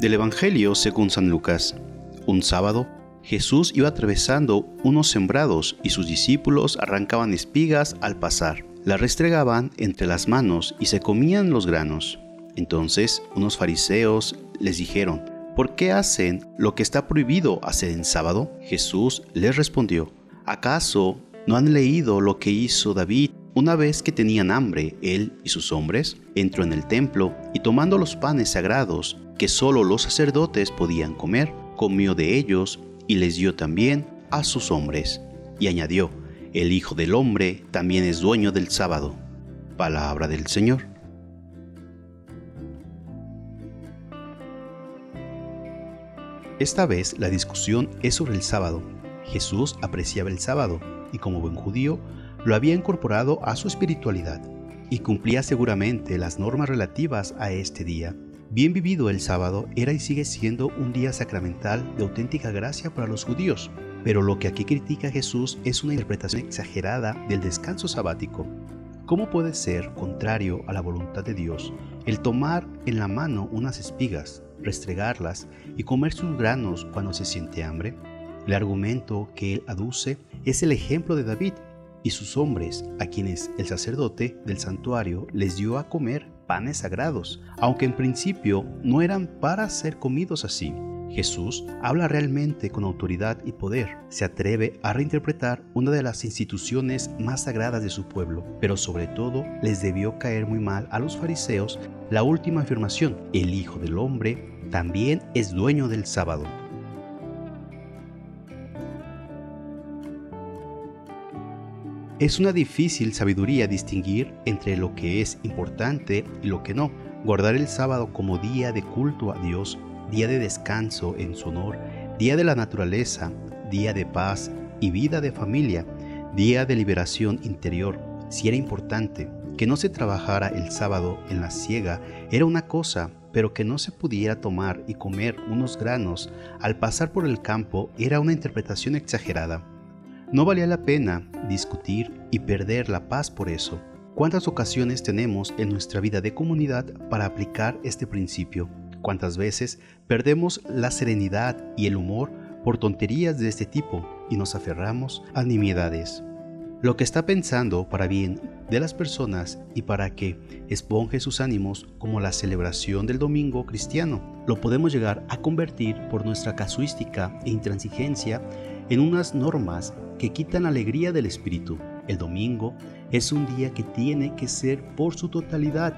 Del Evangelio según San Lucas. Un sábado, Jesús iba atravesando unos sembrados y sus discípulos arrancaban espigas al pasar. Las restregaban entre las manos y se comían los granos. Entonces unos fariseos les dijeron, ¿por qué hacen lo que está prohibido hacer en sábado? Jesús les respondió, ¿acaso no han leído lo que hizo David una vez que tenían hambre, él y sus hombres? Entró en el templo y tomando los panes sagrados que solo los sacerdotes podían comer, comió de ellos y les dio también a sus hombres. Y añadió, el Hijo del Hombre también es dueño del sábado. Palabra del Señor. Esta vez la discusión es sobre el sábado. Jesús apreciaba el sábado y como buen judío lo había incorporado a su espiritualidad y cumplía seguramente las normas relativas a este día. Bien vivido el sábado era y sigue siendo un día sacramental de auténtica gracia para los judíos, pero lo que aquí critica Jesús es una interpretación exagerada del descanso sabático. ¿Cómo puede ser contrario a la voluntad de Dios el tomar en la mano unas espigas, restregarlas y comer sus granos cuando se siente hambre? El argumento que él aduce es el ejemplo de David y sus hombres, a quienes el sacerdote del santuario les dio a comer panes sagrados, aunque en principio no eran para ser comidos así. Jesús habla realmente con autoridad y poder, se atreve a reinterpretar una de las instituciones más sagradas de su pueblo, pero sobre todo les debió caer muy mal a los fariseos la última afirmación, el Hijo del Hombre también es dueño del sábado. Es una difícil sabiduría distinguir entre lo que es importante y lo que no. Guardar el sábado como día de culto a Dios día de descanso en su honor, día de la naturaleza, día de paz y vida de familia, día de liberación interior. Si era importante que no se trabajara el sábado en la siega, era una cosa, pero que no se pudiera tomar y comer unos granos al pasar por el campo era una interpretación exagerada. No valía la pena discutir y perder la paz por eso. ¿Cuántas ocasiones tenemos en nuestra vida de comunidad para aplicar este principio? ¿Cuántas veces perdemos la serenidad y el humor por tonterías de este tipo y nos aferramos a nimiedades? Lo que está pensando para bien de las personas y para que esponje sus ánimos como la celebración del domingo cristiano, lo podemos llegar a convertir por nuestra casuística e intransigencia en unas normas que quitan alegría del espíritu. El domingo es un día que tiene que ser por su totalidad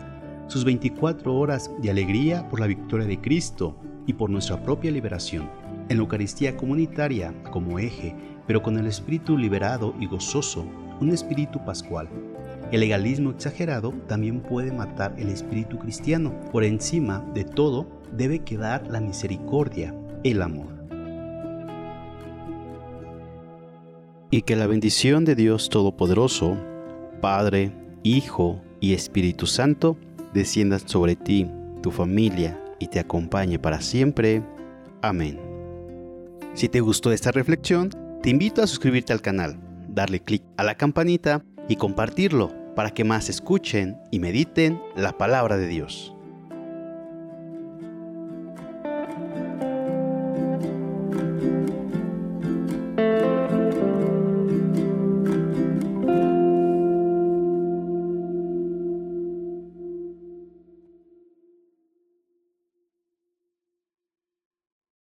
sus 24 horas de alegría por la victoria de Cristo y por nuestra propia liberación. En la Eucaristía comunitaria como eje, pero con el espíritu liberado y gozoso, un espíritu pascual. El legalismo exagerado también puede matar el espíritu cristiano. Por encima de todo debe quedar la misericordia, el amor. Y que la bendición de Dios Todopoderoso, Padre, Hijo y Espíritu Santo, descienda sobre ti, tu familia y te acompañe para siempre. Amén. Si te gustó esta reflexión, te invito a suscribirte al canal, darle clic a la campanita y compartirlo para que más escuchen y mediten la palabra de Dios.